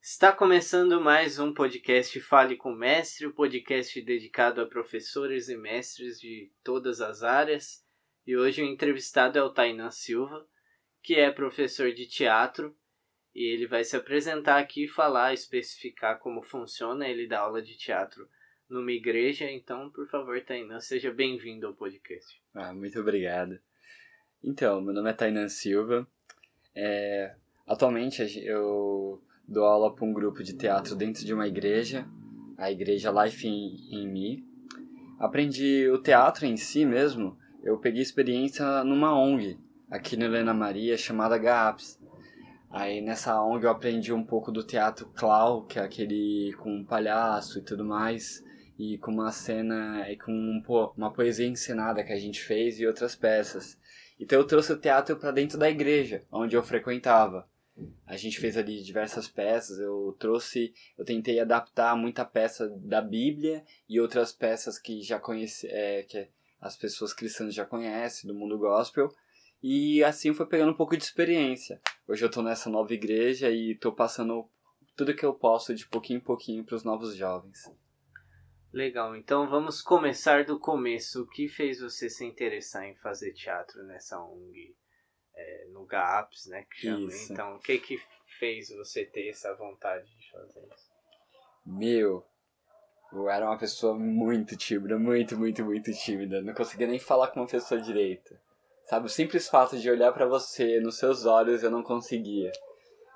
Está começando mais um podcast Fale com Mestre, o um podcast dedicado a professores e mestres de todas as áreas. E hoje o entrevistado é o Tainan Silva, que é professor de teatro, e ele vai se apresentar aqui e falar, especificar como funciona. Ele dá aula de teatro numa igreja, então, por favor, Tainan, seja bem-vindo ao podcast. Ah, muito obrigado. Então, meu nome é Tainan Silva. É, atualmente eu dou aula para um grupo de teatro dentro de uma igreja, a igreja Life in Me. Aprendi o teatro em si mesmo, eu peguei experiência numa ONG, aqui no Helena Maria, chamada GAPS. Aí nessa ONG eu aprendi um pouco do teatro clown, que é aquele com um palhaço e tudo mais, e com uma cena e com um, uma poesia encenada que a gente fez e outras peças. Então eu trouxe o teatro para dentro da igreja, onde eu frequentava. A gente fez ali diversas peças, eu trouxe, eu tentei adaptar muita peça da Bíblia e outras peças que já conhece, é, que as pessoas cristãs já conhecem do mundo gospel. E assim foi pegando um pouco de experiência. Hoje eu estou nessa nova igreja e estou passando tudo que eu posso de pouquinho em pouquinho para os novos jovens. Legal, então vamos começar do começo. O que fez você se interessar em fazer teatro nessa ONG? é, no GAPS, né? Que chama. Isso. Então, o que que fez você ter essa vontade de fazer isso? Meu, eu era uma pessoa muito tímida, muito, muito, muito tímida. Não conseguia nem falar com uma pessoa direita. Sabe, o simples fato de olhar para você nos seus olhos eu não conseguia.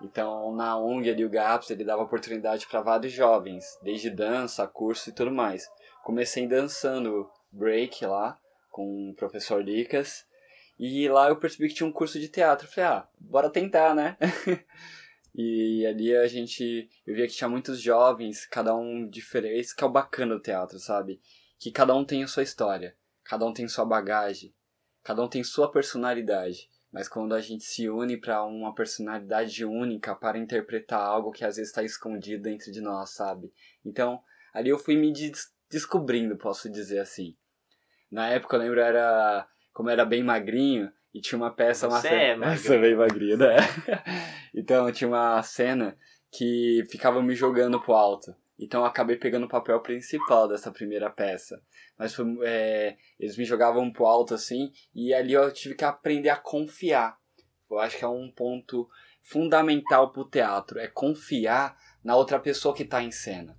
Então, na ONG ali, o GAPS, ele dava oportunidade para vários jovens, desde dança, curso e tudo mais. Comecei dançando break lá, com o professor Licas, e lá eu percebi que tinha um curso de teatro. falei, ah, bora tentar, né? e ali a gente. Eu via que tinha muitos jovens, cada um diferente. Esse que é o bacana do teatro, sabe? Que cada um tem a sua história, cada um tem sua bagagem, cada um tem sua personalidade. Mas quando a gente se une para uma personalidade única para interpretar algo que às vezes está escondido dentro de nós, sabe? Então, ali eu fui me des descobrindo, posso dizer assim. Na época eu lembro era como era bem magrinho, e tinha uma peça... Você uma é cena... bem magrinho, né? então, tinha uma cena que ficava me jogando pro alto. Então eu acabei pegando o papel principal dessa primeira peça. Mas foi, é, eles me jogavam pro alto assim, e ali eu tive que aprender a confiar. Eu acho que é um ponto fundamental pro teatro, é confiar na outra pessoa que está em cena.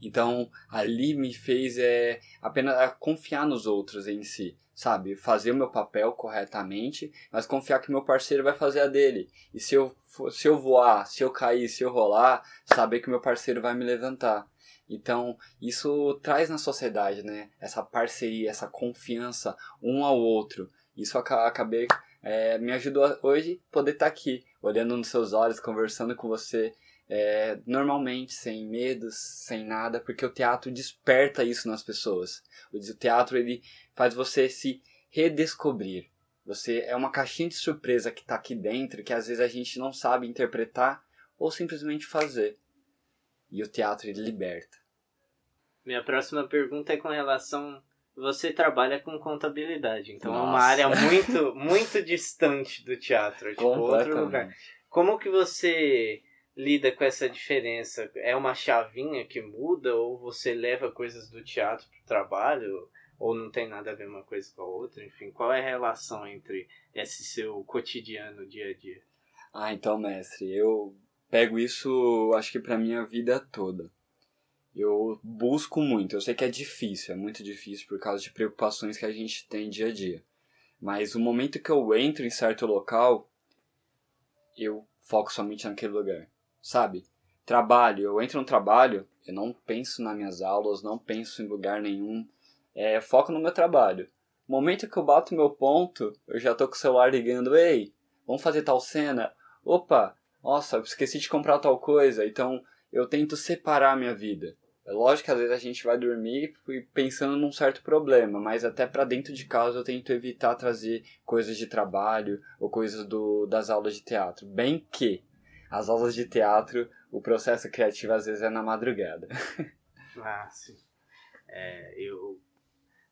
Então ali me fez é, apenas confiar nos outros em si sabe? Fazer o meu papel corretamente, mas confiar que meu parceiro vai fazer a dele. E se eu, se eu voar, se eu cair, se eu rolar, saber que meu parceiro vai me levantar. Então, isso traz na sociedade, né? Essa parceria, essa confiança um ao outro. Isso acabei, é, me ajudou hoje poder estar tá aqui, olhando nos seus olhos, conversando com você é, normalmente, sem medos, sem nada, porque o teatro desperta isso nas pessoas. O teatro ele faz você se redescobrir. Você é uma caixinha de surpresa que está aqui dentro que às vezes a gente não sabe interpretar ou simplesmente fazer. E o teatro ele liberta. Minha próxima pergunta é com relação você trabalha com contabilidade, então Nossa. é uma área muito muito distante do teatro, tipo outro lugar. Como que você lida com essa diferença? É uma chavinha que muda ou você leva coisas do teatro para o trabalho? Ou não tem nada a ver uma coisa com a outra? Enfim, qual é a relação entre esse seu cotidiano, dia a dia? Ah, então, mestre, eu pego isso, acho que para minha vida toda. Eu busco muito, eu sei que é difícil, é muito difícil por causa de preocupações que a gente tem dia a dia. Mas o momento que eu entro em certo local, eu foco somente naquele lugar sabe? Trabalho, eu entro no trabalho, eu não penso nas minhas aulas, não penso em lugar nenhum, é, foco no meu trabalho. No momento que eu bato meu ponto, eu já tô com o celular ligando, ei, vamos fazer tal cena? Opa, nossa, eu esqueci de comprar tal coisa, então eu tento separar a minha vida. É lógico que às vezes a gente vai dormir pensando num certo problema, mas até para dentro de casa eu tento evitar trazer coisas de trabalho ou coisas do, das aulas de teatro. Bem que as aulas de teatro, o processo criativo às vezes é na madrugada. ah, sim. É, eu,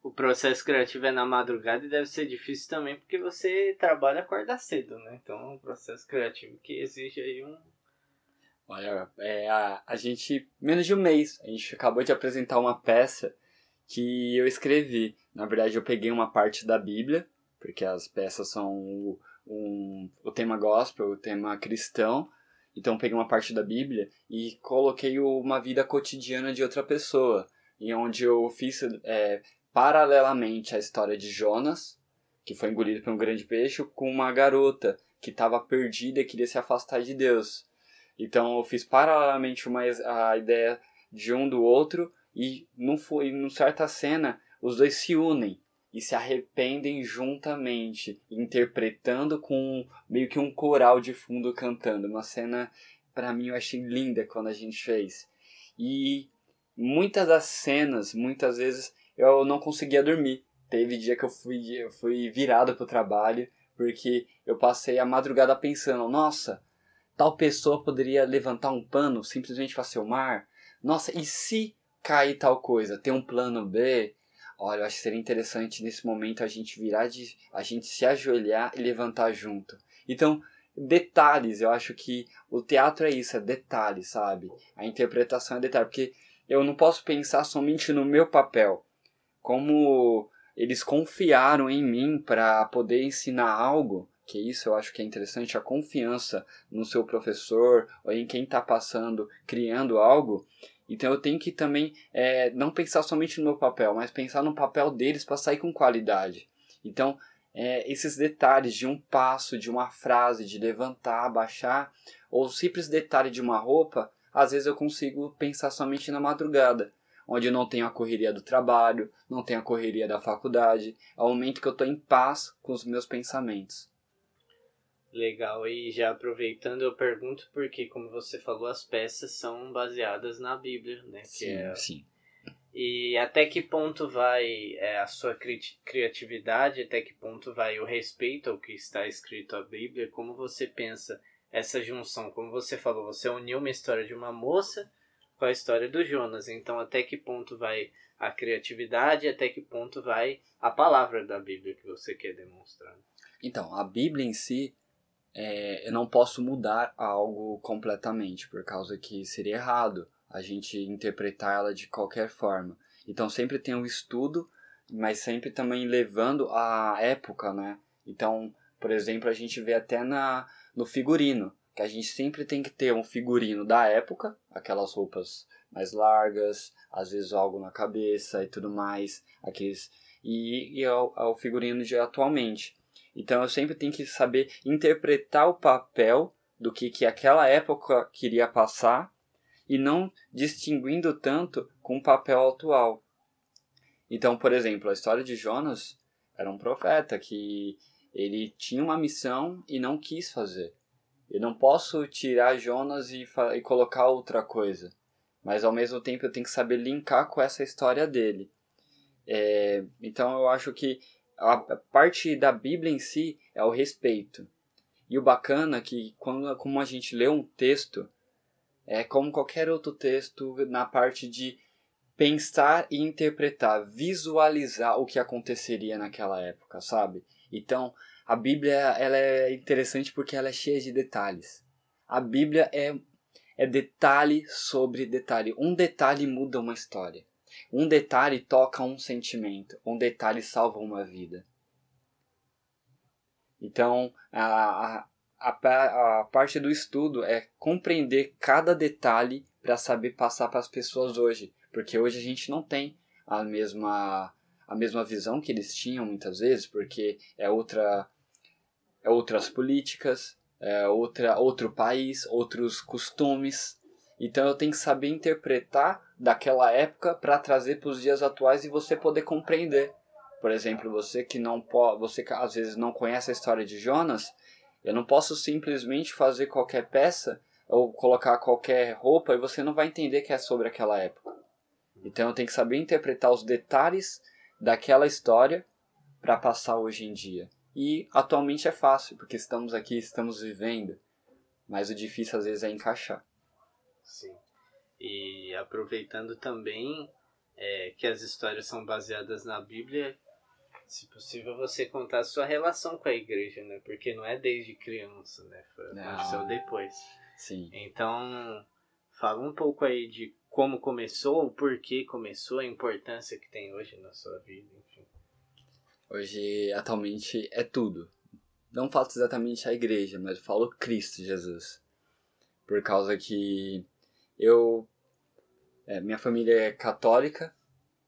o processo criativo é na madrugada e deve ser difícil também porque você trabalha acorda cedo, né? Então é um processo criativo que exige aí um. Olha, é, a, a gente, menos de um mês, a gente acabou de apresentar uma peça que eu escrevi. Na verdade, eu peguei uma parte da Bíblia, porque as peças são o, um, o tema gospel, o tema cristão. Então, peguei uma parte da Bíblia e coloquei uma vida cotidiana de outra pessoa, em onde eu fiz é, paralelamente a história de Jonas, que foi engolido por um grande peixe, com uma garota que estava perdida e queria se afastar de Deus. Então, eu fiz paralelamente uma, a ideia de um do outro e num, numa certa cena os dois se unem e se arrependem juntamente, interpretando com meio que um coral de fundo cantando. Uma cena, para mim, eu achei linda quando a gente fez. E muitas das cenas, muitas vezes, eu não conseguia dormir. Teve dia que eu fui, eu fui virado pro trabalho, porque eu passei a madrugada pensando, nossa, tal pessoa poderia levantar um pano simplesmente para seu mar? Nossa, e se cair tal coisa? Tem um plano B? Olha, eu acho que seria interessante nesse momento a gente virar de. a gente se ajoelhar e levantar junto. Então, detalhes, eu acho que o teatro é isso, é detalhes, sabe? A interpretação é detalhe, porque eu não posso pensar somente no meu papel. Como eles confiaram em mim para poder ensinar algo, que isso eu acho que é interessante, a confiança no seu professor ou em quem está passando, criando algo. Então eu tenho que também é, não pensar somente no meu papel, mas pensar no papel deles para sair com qualidade. Então é, esses detalhes de um passo, de uma frase, de levantar, abaixar, ou simples detalhe de uma roupa, às vezes eu consigo pensar somente na madrugada, onde não tenho a correria do trabalho, não tenho a correria da faculdade, é o momento que eu estou em paz com os meus pensamentos. Legal, e já aproveitando, eu pergunto porque, como você falou, as peças são baseadas na Bíblia, né? sim, é... sim. E até que ponto vai é, a sua cri criatividade, até que ponto vai o respeito ao que está escrito na Bíblia? Como você pensa essa junção? Como você falou, você uniu uma história de uma moça com a história do Jonas. Então, até que ponto vai a criatividade, até que ponto vai a palavra da Bíblia que você quer demonstrar? Então, a Bíblia em si é, eu não posso mudar algo completamente, por causa que seria errado a gente interpretar ela de qualquer forma. Então sempre tem um estudo, mas sempre também levando a época, né? Então, por exemplo, a gente vê até na, no figurino, que a gente sempre tem que ter um figurino da época, aquelas roupas mais largas, às vezes algo na cabeça e tudo mais, aqueles e, e ao, ao figurino de atualmente. Então eu sempre tenho que saber interpretar o papel do que, que aquela época queria passar e não distinguindo tanto com o papel atual. Então, por exemplo, a história de Jonas era um profeta que ele tinha uma missão e não quis fazer. Eu não posso tirar Jonas e, e colocar outra coisa, mas ao mesmo tempo eu tenho que saber linkar com essa história dele. É, então eu acho que a parte da Bíblia em si é o respeito. E o bacana é que quando como a gente lê um texto, é como qualquer outro texto na parte de pensar e interpretar, visualizar o que aconteceria naquela época, sabe? Então, a Bíblia ela é interessante porque ela é cheia de detalhes. A Bíblia é, é detalhe sobre detalhe. Um detalhe muda uma história. Um detalhe toca um sentimento, um detalhe salva uma vida. Então, a, a, a parte do estudo é compreender cada detalhe para saber passar para as pessoas hoje, porque hoje a gente não tem a mesma a mesma visão que eles tinham muitas vezes, porque é outra é outras políticas, é outra outro país, outros costumes. Então eu tenho que saber interpretar daquela época para trazer para os dias atuais e você poder compreender. Por exemplo, você que não pode, você que às vezes não conhece a história de Jonas, eu não posso simplesmente fazer qualquer peça ou colocar qualquer roupa e você não vai entender que é sobre aquela época. Então eu tenho que saber interpretar os detalhes daquela história para passar hoje em dia. E atualmente é fácil, porque estamos aqui, estamos vivendo, mas o difícil às vezes é encaixar. Sim. E aproveitando também, é, que as histórias são baseadas na Bíblia, se possível você contar a sua relação com a igreja, né? Porque não é desde criança, né? Aconteceu depois. Sim. Então, fala um pouco aí de como começou, o porquê começou, a importância que tem hoje na sua vida, enfim. Hoje, atualmente, é tudo. Não falo exatamente a igreja, mas eu falo Cristo Jesus. Por causa que eu. É, minha família é católica,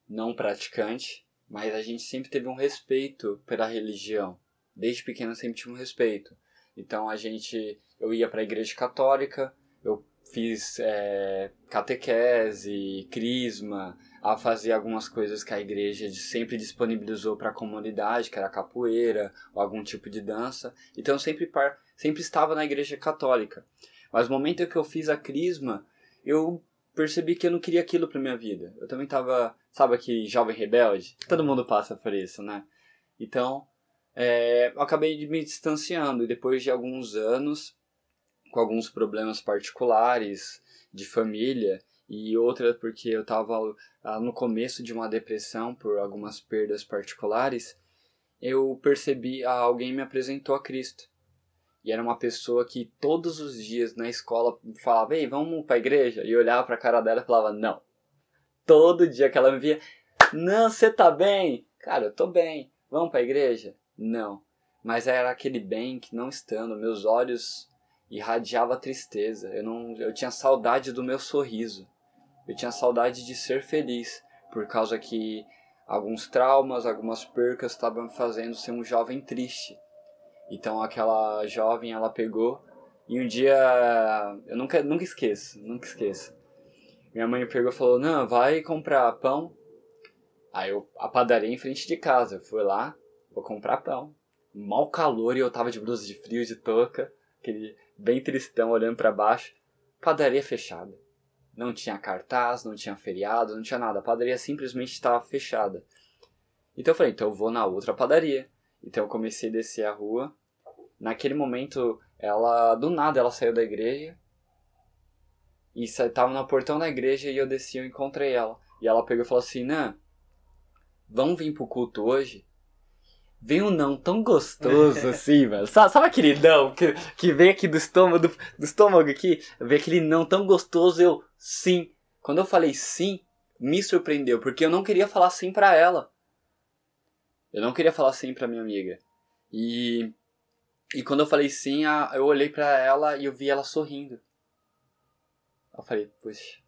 não praticante, mas a gente sempre teve um respeito pela religião. Desde pequeno sempre tive um respeito. Então a gente. Eu ia para a igreja católica, eu fiz é, catequese, crisma, a fazer algumas coisas que a igreja sempre disponibilizou para a comunidade, que era capoeira ou algum tipo de dança. Então eu sempre, sempre estava na igreja católica. Mas no momento que eu fiz a crisma, eu percebi que eu não queria aquilo para minha vida. Eu também estava, sabe aquele jovem rebelde? Todo mundo passa por isso, né? Então, é, eu acabei me distanciando e depois de alguns anos com alguns problemas particulares de família e outra porque eu estava ah, no começo de uma depressão por algumas perdas particulares, eu percebi, ah, alguém me apresentou a Cristo. E era uma pessoa que todos os dias na escola falava, ei, vamos para a igreja? E olhava para a cara dela e falava, não. Todo dia que ela me via, não, você tá bem? Cara, eu tô bem. Vamos para a igreja? Não. Mas era aquele bem que não estando, meus olhos irradiava tristeza. Eu não, eu tinha saudade do meu sorriso. Eu tinha saudade de ser feliz, por causa que alguns traumas, algumas percas estavam fazendo ser um jovem triste. Então aquela jovem ela pegou e um dia eu nunca nunca esqueço, nunca esqueço. Minha mãe pegou e falou: "Não, vai comprar pão". Aí eu a padaria em frente de casa, eu fui lá, vou comprar pão. Mal calor e eu tava de blusa de frio, de touca, aquele bem tristão, olhando para baixo. Padaria fechada. Não tinha cartaz, não tinha feriado, não tinha nada. A padaria simplesmente estava fechada. Então eu falei, então eu vou na outra padaria. Então eu comecei a descer a rua. Naquele momento, ela, do nada, ela saiu da igreja. E estava no portão da igreja e eu desci e encontrei ela. E ela pegou e falou assim, Nan, vamos vir pro culto hoje? vem um não tão gostoso assim, velho. Sabe, sabe, aquele não que, que vem aqui do estômago, do, do estômago aqui? Vem aquele não tão gostoso, eu sim. Quando eu falei sim, me surpreendeu, porque eu não queria falar sim pra ela. Eu não queria falar sim pra minha amiga. E, e quando eu falei sim, eu olhei pra ela e eu vi ela sorrindo. Eu falei, puxa,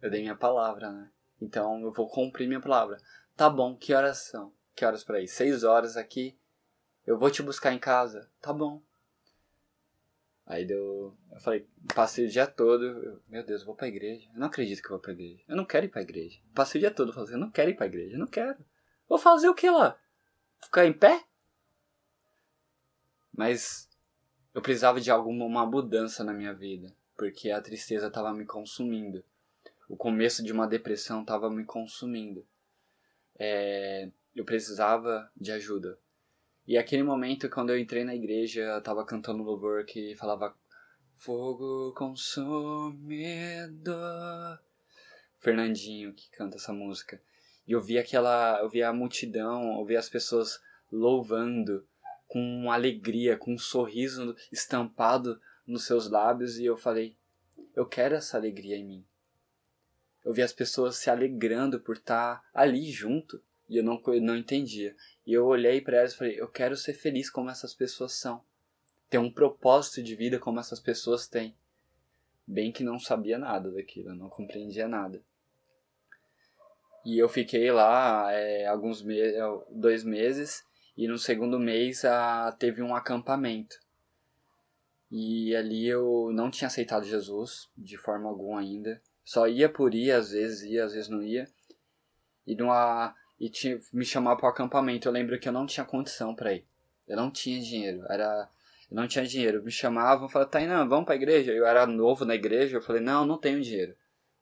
eu dei minha palavra, né? Então eu vou cumprir minha palavra. Tá bom, que horas são? Que horas para ir? Seis horas aqui. Eu vou te buscar em casa. Tá bom. Aí deu. Eu falei, passei o dia todo. Eu, meu Deus, eu vou pra igreja. Eu não acredito que eu vou pra igreja. Eu não quero ir pra igreja. Passei o dia todo falando, eu não quero ir pra igreja. Eu não quero. Vou fazer o que lá? Ficar em pé? Mas eu precisava de alguma mudança na minha vida. Porque a tristeza estava me consumindo. O começo de uma depressão estava me consumindo. É, eu precisava de ajuda. E aquele momento, quando eu entrei na igreja, eu tava cantando louvor que falava Fogo consumidor. Fernandinho que canta essa música. E eu vi aquela, eu vi a multidão, eu vi as pessoas louvando com alegria, com um sorriso estampado nos seus lábios e eu falei, eu quero essa alegria em mim. Eu vi as pessoas se alegrando por estar ali junto. E eu não, não entendia. E eu olhei para elas e falei: eu quero ser feliz como essas pessoas são. Ter um propósito de vida como essas pessoas têm. Bem que não sabia nada daquilo, não compreendia nada. E eu fiquei lá é, alguns meses, dois meses, e no segundo mês a, teve um acampamento. E ali eu não tinha aceitado Jesus de forma alguma ainda. Só ia por ir, às vezes ia, às vezes não ia. E numa, e tinha, me chamar para o acampamento. Eu lembro que eu não tinha condição para ir. Eu não tinha dinheiro. Era, eu não tinha dinheiro. Me chamavam, falavam, tá não, vamos para a igreja. Eu era novo na igreja. Eu falei, não, não tenho dinheiro.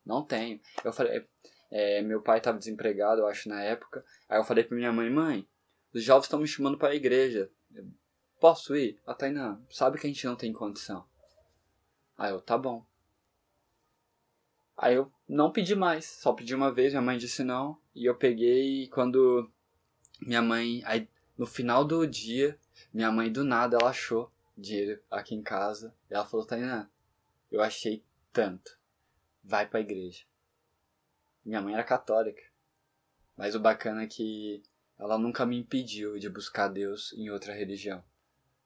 Não tenho. Eu falei, é, meu pai estava desempregado, eu acho, na época. Aí eu falei para minha mãe, mãe, os jovens estão me chamando para a igreja. Posso ir? A Tainá, sabe que a gente não tem condição. Aí eu, tá bom. Aí eu não pedi mais, só pedi uma vez, minha mãe disse não, e eu peguei quando minha mãe. Aí no final do dia, minha mãe do nada ela achou dinheiro aqui em casa. E ela falou, Tainá, eu achei tanto. Vai pra igreja. Minha mãe era católica. Mas o bacana é que ela nunca me impediu de buscar Deus em outra religião.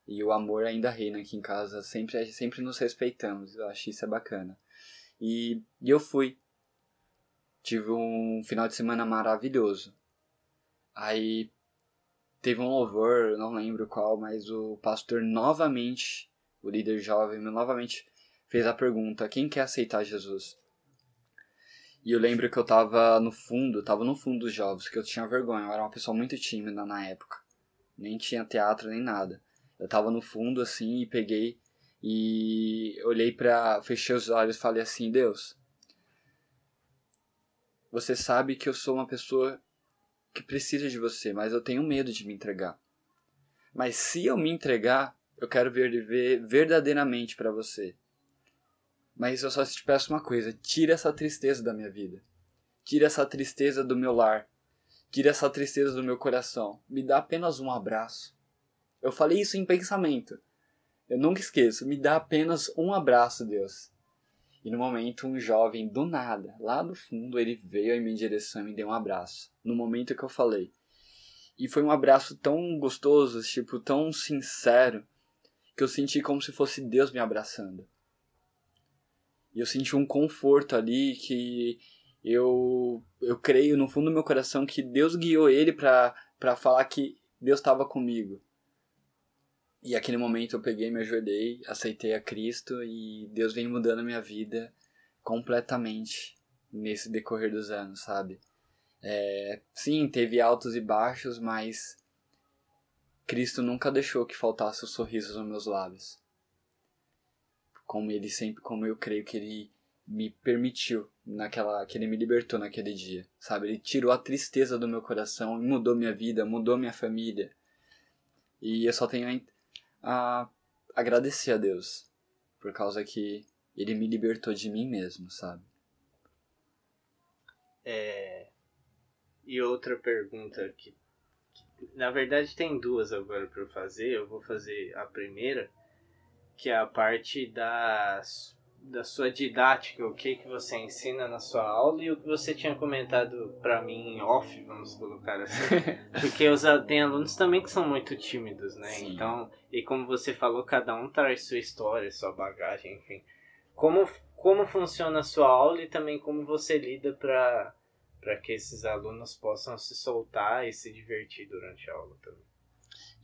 E o amor ainda reina aqui em casa, sempre, sempre nos respeitamos, eu acho isso é bacana. E, e eu fui. Tive um final de semana maravilhoso. Aí teve um louvor, não lembro qual, mas o pastor novamente, o líder jovem, novamente fez a pergunta: quem quer aceitar Jesus? E eu lembro que eu tava no fundo, tava no fundo dos jovens, que eu tinha vergonha, eu era uma pessoa muito tímida na época. Nem tinha teatro nem nada. Eu tava no fundo assim e peguei e olhei para, fechei os olhos e falei assim: "Deus, você sabe que eu sou uma pessoa que precisa de você, mas eu tenho medo de me entregar. Mas se eu me entregar, eu quero viver verdadeiramente para você. Mas eu só te peço uma coisa: tira essa tristeza da minha vida. Tira essa tristeza do meu lar. Tira essa tristeza do meu coração. Me dá apenas um abraço. Eu falei isso em pensamento. Eu nunca esqueço. Me dá apenas um abraço, Deus. E no momento, um jovem, do nada, lá do fundo, ele veio em minha direção e me deu um abraço. No momento que eu falei. E foi um abraço tão gostoso, tipo, tão sincero, que eu senti como se fosse Deus me abraçando. E eu senti um conforto ali que eu eu creio no fundo do meu coração que Deus guiou ele para para falar que Deus estava comigo. E aquele momento eu peguei, me ajoelhei, aceitei a Cristo e Deus vem mudando a minha vida completamente nesse decorrer dos anos, sabe? É, sim, teve altos e baixos, mas Cristo nunca deixou que faltasse o sorriso nos meus lábios. Como ele sempre, como eu creio que ele me permitiu naquela, que ele me libertou naquele dia, sabe? Ele tirou a tristeza do meu coração, mudou minha vida, mudou minha família. E eu só tenho a agradecer a Deus por causa que ele me libertou de mim mesmo, sabe? É... E outra pergunta que, que na verdade tem duas agora para fazer. Eu vou fazer a primeira, que é a parte das da sua didática, o que que você ensina na sua aula e o que você tinha comentado para mim em off, vamos colocar assim. Porque os, tem alunos também que são muito tímidos, né? Sim. Então, e como você falou, cada um traz sua história, sua bagagem, enfim. Como, como funciona a sua aula e também como você lida para para que esses alunos possam se soltar e se divertir durante a aula também.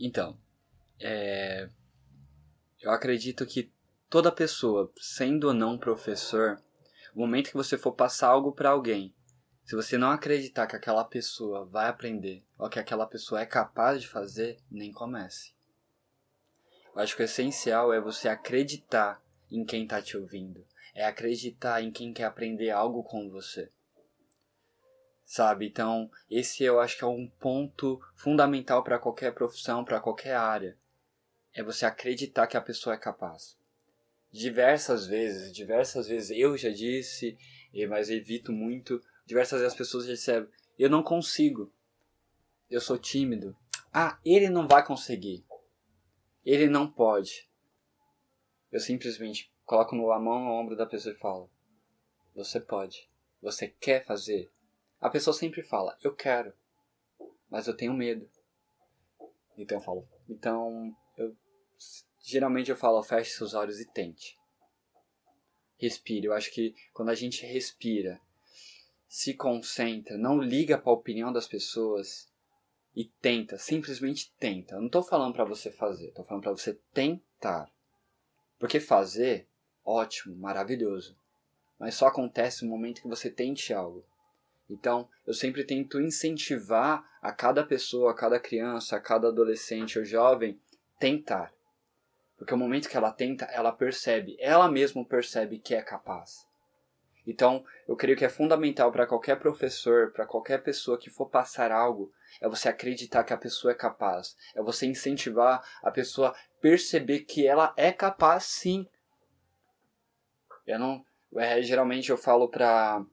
Então, é... eu acredito que toda pessoa, sendo ou não professor, o momento que você for passar algo para alguém, se você não acreditar que aquela pessoa vai aprender ou que aquela pessoa é capaz de fazer, nem comece. Eu acho que o essencial é você acreditar em quem está te ouvindo, é acreditar em quem quer aprender algo com você. Sabe? Então, esse eu acho que é um ponto fundamental para qualquer profissão, para qualquer área. É você acreditar que a pessoa é capaz diversas vezes, diversas vezes eu já disse, mas evito muito. Diversas vezes as pessoas já disseram: eu não consigo, eu sou tímido. Ah, ele não vai conseguir, ele não pode. Eu simplesmente coloco a mão no ombro da pessoa e falo: você pode, você quer fazer. A pessoa sempre fala: eu quero, mas eu tenho medo. Então eu falo: então Geralmente eu falo, feche seus olhos e tente. Respire. Eu acho que quando a gente respira, se concentra, não liga para a opinião das pessoas e tenta, simplesmente tenta. Eu não estou falando para você fazer, estou falando para você tentar. Porque fazer, ótimo, maravilhoso. Mas só acontece no momento que você tente algo. Então, eu sempre tento incentivar a cada pessoa, a cada criança, a cada adolescente ou jovem tentar. Porque o momento que ela tenta, ela percebe, ela mesma percebe que é capaz. Então, eu creio que é fundamental para qualquer professor, para qualquer pessoa que for passar algo, é você acreditar que a pessoa é capaz. É você incentivar a pessoa perceber que ela é capaz sim. Eu não. É, geralmente eu falo pra.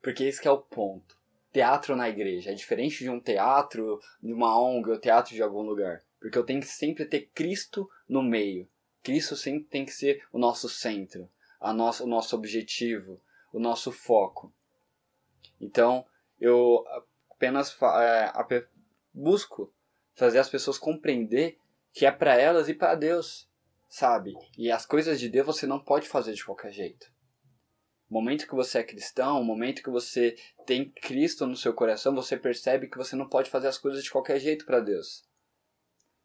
Porque esse é o ponto. teatro na igreja. É diferente de um teatro, de uma ONG ou teatro de algum lugar. Porque eu tenho que sempre ter Cristo no meio. Cristo sempre tem que ser o nosso centro, a nosso, o nosso objetivo, o nosso foco. Então, eu apenas é, busco fazer as pessoas compreender que é para elas e para Deus, sabe? E as coisas de Deus você não pode fazer de qualquer jeito. Momento que você é cristão, momento que você tem Cristo no seu coração, você percebe que você não pode fazer as coisas de qualquer jeito para Deus.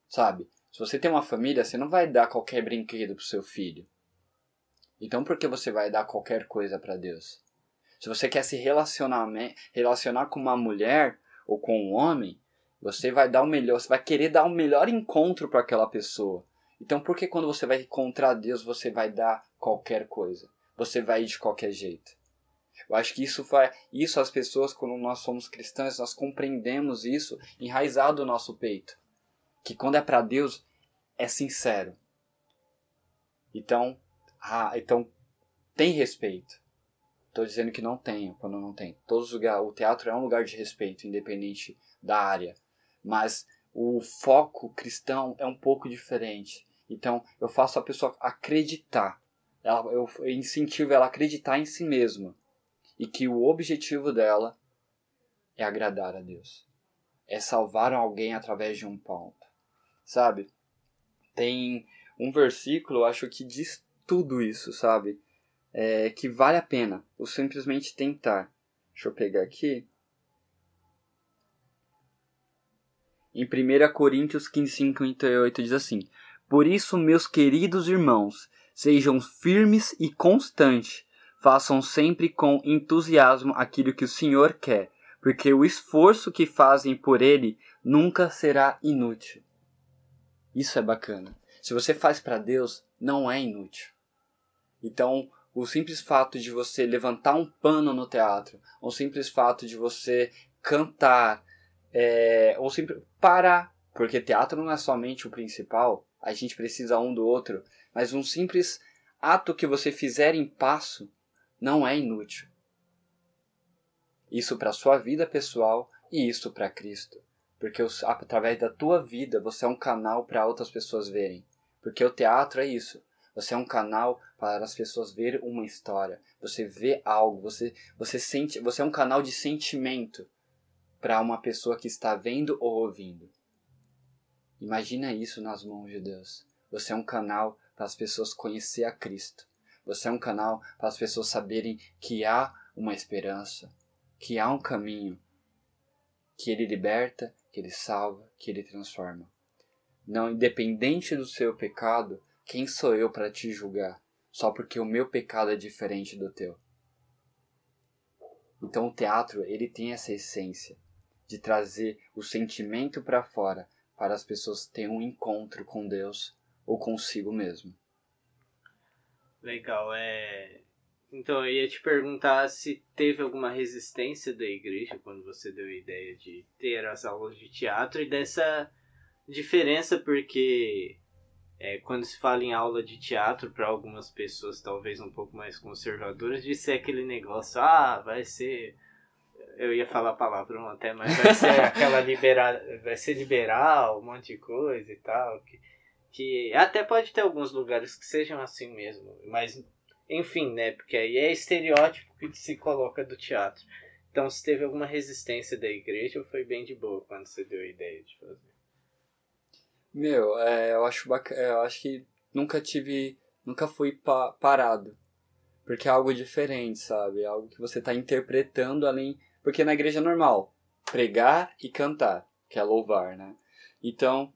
Sabe? Se você tem uma família, você não vai dar qualquer brinquedo pro seu filho. Então por que você vai dar qualquer coisa para Deus? Se você quer se relacionar, relacionar com uma mulher ou com um homem, você vai dar o melhor, você vai querer dar o melhor encontro para aquela pessoa. Então por que quando você vai encontrar Deus, você vai dar qualquer coisa? Você vai ir de qualquer jeito? Eu acho que isso faz, isso as pessoas quando nós somos cristãs, nós compreendemos isso enraizado no nosso peito que quando é para Deus é sincero. Então, ah, então tem respeito. Estou dizendo que não tenho quando não tem. Todos os o teatro é um lugar de respeito, independente da área. Mas o foco cristão é um pouco diferente. Então, eu faço a pessoa acreditar. Ela, eu, incentivo ela a acreditar em si mesma. E que o objetivo dela é agradar a Deus. É salvar alguém através de um ponto sabe? Tem um versículo, acho que diz tudo isso, sabe? É, que vale a pena o simplesmente tentar. Deixa eu pegar aqui. Em 1 Coríntios 15, 58 diz assim: Por isso, meus queridos irmãos, sejam firmes e constantes, façam sempre com entusiasmo aquilo que o Senhor quer, porque o esforço que fazem por Ele nunca será inútil. Isso é bacana. Se você faz para Deus, não é inútil. Então, o simples fato de você levantar um pano no teatro, o simples fato de você cantar, é, ou simples parar, porque teatro não é somente o principal, a gente precisa um do outro, mas um simples ato que você fizer em passo não é inútil. Isso para sua vida pessoal e isso para Cristo. Porque através da tua vida você é um canal para outras pessoas verem. Porque o teatro é isso. Você é um canal para as pessoas verem uma história. Você vê algo, você você sente, você é um canal de sentimento para uma pessoa que está vendo ou ouvindo. Imagina isso nas mãos de Deus. Você é um canal para as pessoas conhecer a Cristo. Você é um canal para as pessoas saberem que há uma esperança, que há um caminho, que ele liberta que Ele salva, que Ele transforma. Não, independente do seu pecado, quem sou eu para te julgar? Só porque o meu pecado é diferente do teu. Então o teatro ele tem essa essência de trazer o sentimento para fora para as pessoas terem um encontro com Deus ou consigo mesmo. Legal, é então, eu ia te perguntar se teve alguma resistência da igreja quando você deu a ideia de ter as aulas de teatro e dessa diferença, porque é, quando se fala em aula de teatro, para algumas pessoas talvez um pouco mais conservadoras, de ser aquele negócio, ah, vai ser. Eu ia falar palavrão até, mas vai ser aquela liberal. Vai ser liberal, um monte de coisa e tal. Que, que até pode ter alguns lugares que sejam assim mesmo, mas enfim, né? Porque aí é estereótipo que se coloca do teatro. Então, se teve alguma resistência da igreja, foi bem de boa quando você deu a ideia de fazer. Meu, é, eu acho bacana, eu acho que nunca tive, nunca fui pa parado. Porque é algo diferente, sabe? É algo que você está interpretando além, porque na igreja é normal, pregar e cantar, que é louvar, né? Então,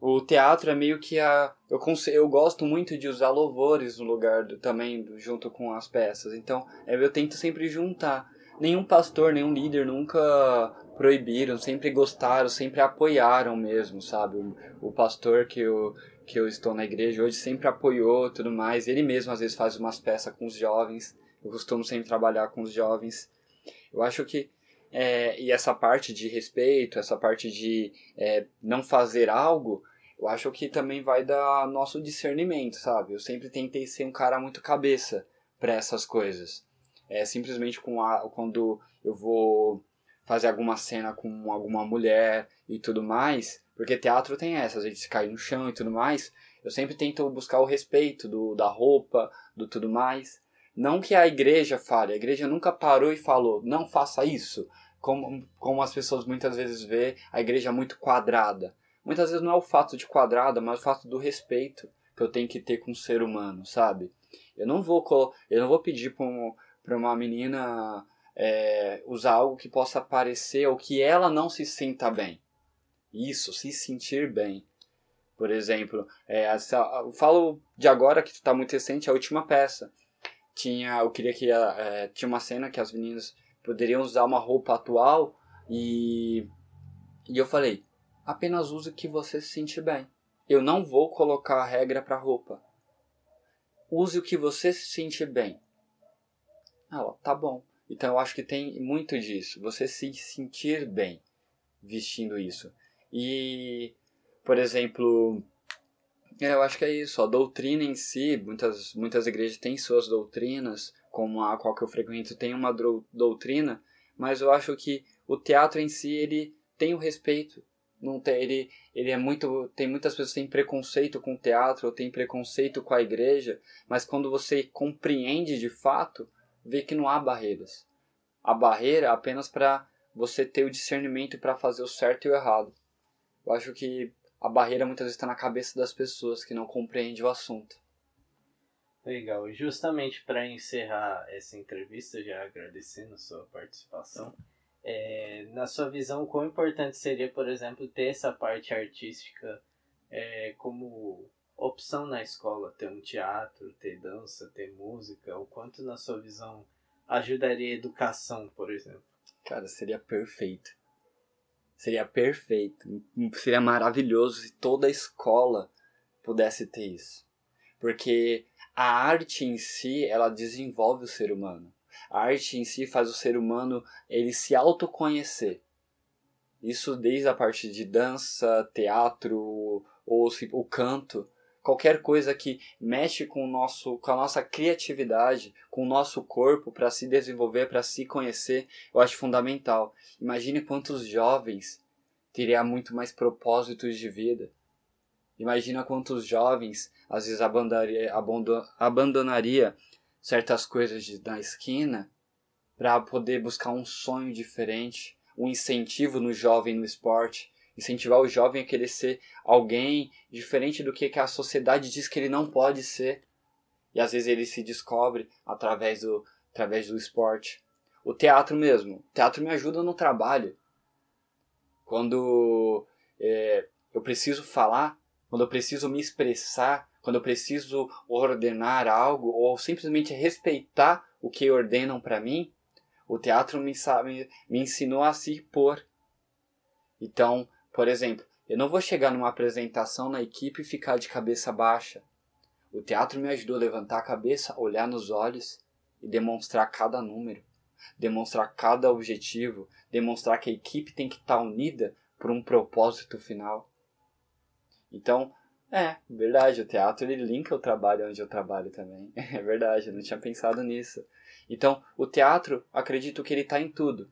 o teatro é meio que a. Eu, eu gosto muito de usar louvores no lugar do, também, do, junto com as peças. Então, é, eu tento sempre juntar. Nenhum pastor, nenhum líder nunca proibiram, sempre gostaram, sempre apoiaram mesmo, sabe? O, o pastor que eu, que eu estou na igreja hoje sempre apoiou tudo mais. Ele mesmo às vezes faz umas peças com os jovens. Eu costumo sempre trabalhar com os jovens. Eu acho que é, e essa parte de respeito, essa parte de é, não fazer algo, eu acho que também vai dar nosso discernimento, sabe? Eu sempre tentei ser um cara muito cabeça para essas coisas. É simplesmente com a, quando eu vou fazer alguma cena com alguma mulher e tudo mais, porque teatro tem essa, às vezes cai no chão e tudo mais. Eu sempre tento buscar o respeito do, da roupa, do tudo mais. Não que a igreja fale, a igreja nunca parou e falou, não faça isso. Como, como as pessoas muitas vezes vê a igreja muito quadrada. Muitas vezes não é o fato de quadrada, mas o fato do respeito que eu tenho que ter com o ser humano, sabe? Eu não vou, eu não vou pedir para uma menina é, usar algo que possa parecer ou que ela não se sinta bem. Isso, se sentir bem. Por exemplo, é, eu falo de agora que está muito recente, a última peça. Tinha, eu queria que é, tinha uma cena que as meninas poderiam usar uma roupa atual e e eu falei, apenas use o que você se sentir bem. Eu não vou colocar a regra para roupa. Use o que você se sentir bem. Ela, tá bom. Então eu acho que tem muito disso. Você se sentir bem vestindo isso. E, por exemplo, é, eu acho que é isso. A doutrina em si, muitas, muitas igrejas têm suas doutrinas, como a qual que eu frequento tem uma doutrina, mas eu acho que o teatro em si ele tem o respeito. Não tem, ele, ele é muito. Tem muitas pessoas têm preconceito com o teatro, ou têm preconceito com a igreja, mas quando você compreende de fato, vê que não há barreiras. A barreira é apenas para você ter o discernimento para fazer o certo e o errado. Eu acho que a barreira muitas vezes está na cabeça das pessoas que não compreendem o assunto. Legal. Justamente para encerrar essa entrevista, já agradecendo sua participação, é, na sua visão, quão importante seria, por exemplo, ter essa parte artística é, como opção na escola? Ter um teatro, ter dança, ter música? O quanto, na sua visão, ajudaria a educação, por exemplo? Cara, seria perfeito. Seria perfeito. Seria maravilhoso se toda a escola pudesse ter isso. Porque a arte em si, ela desenvolve o ser humano. A arte em si faz o ser humano ele se autoconhecer. Isso desde a parte de dança, teatro ou o canto qualquer coisa que mexe com o nosso com a nossa criatividade, com o nosso corpo para se desenvolver, para se conhecer, eu acho fundamental. Imagine quantos jovens teriam muito mais propósitos de vida. Imagina quantos jovens às vezes abandonaria, certas coisas na esquina para poder buscar um sonho diferente, um incentivo no jovem no esporte, incentivar o jovem a querer ser alguém diferente do que a sociedade diz que ele não pode ser. E às vezes ele se descobre através do, através do esporte. O teatro mesmo. O teatro me ajuda no trabalho. Quando é, eu preciso falar, quando eu preciso me expressar, quando eu preciso ordenar algo ou simplesmente respeitar o que ordenam para mim, o teatro me, me, me ensinou a se pôr. Então, por exemplo, eu não vou chegar numa apresentação na equipe e ficar de cabeça baixa. O teatro me ajudou a levantar a cabeça, olhar nos olhos e demonstrar cada número, demonstrar cada objetivo, demonstrar que a equipe tem que estar unida por um propósito final. Então, é, verdade, o teatro ele linka o trabalho onde eu trabalho também. É verdade, eu não tinha pensado nisso. Então, o teatro, acredito que ele está em tudo.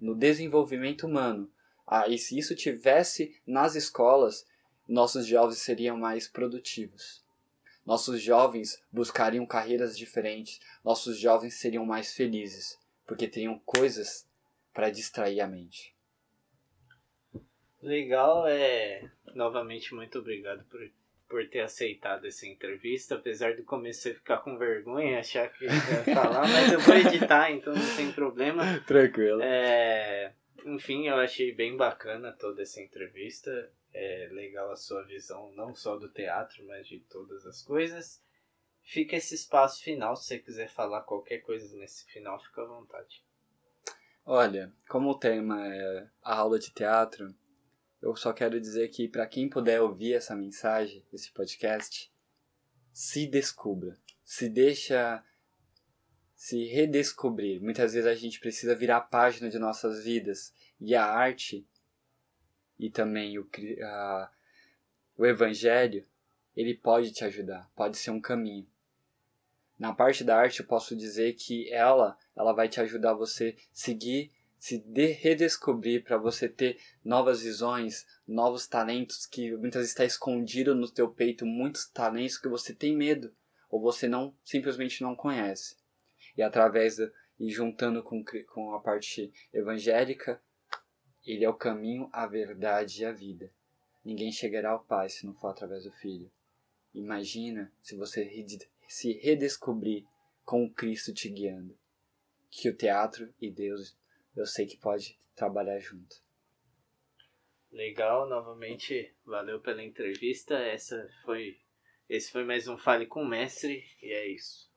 No desenvolvimento humano, ah, e se isso tivesse nas escolas, nossos jovens seriam mais produtivos. Nossos jovens buscariam carreiras diferentes, nossos jovens seriam mais felizes, porque teriam coisas para distrair a mente. Legal, é. Novamente, muito obrigado por, por ter aceitado essa entrevista. Apesar do começo você ficar com vergonha, achar que ia falar, mas eu vou editar, então não tem problema. Tranquilo. É enfim, eu achei bem bacana toda essa entrevista. É legal a sua visão, não só do teatro, mas de todas as coisas. Fica esse espaço final, se você quiser falar qualquer coisa nesse final, fica à vontade. Olha, como o tema é a aula de teatro, eu só quero dizer que para quem puder ouvir essa mensagem, esse podcast, se descubra, se deixa se redescobrir. Muitas vezes a gente precisa virar a página de nossas vidas e a arte e também o, a, o evangelho, ele pode te ajudar, pode ser um caminho. Na parte da arte eu posso dizer que ela, ela vai te ajudar você seguir se de redescobrir, para você ter novas visões, novos talentos que muitas vezes está escondido no teu peito, muitos talentos que você tem medo ou você não simplesmente não conhece. E através e juntando com, com a parte evangélica, ele é o caminho, a verdade e a vida. Ninguém chegará ao Pai se não for através do Filho. Imagina se você se redescobrir com o Cristo te guiando. Que o teatro e Deus eu sei que pode trabalhar junto. Legal, novamente, valeu pela entrevista. Essa foi esse foi mais um Fale com o Mestre e é isso.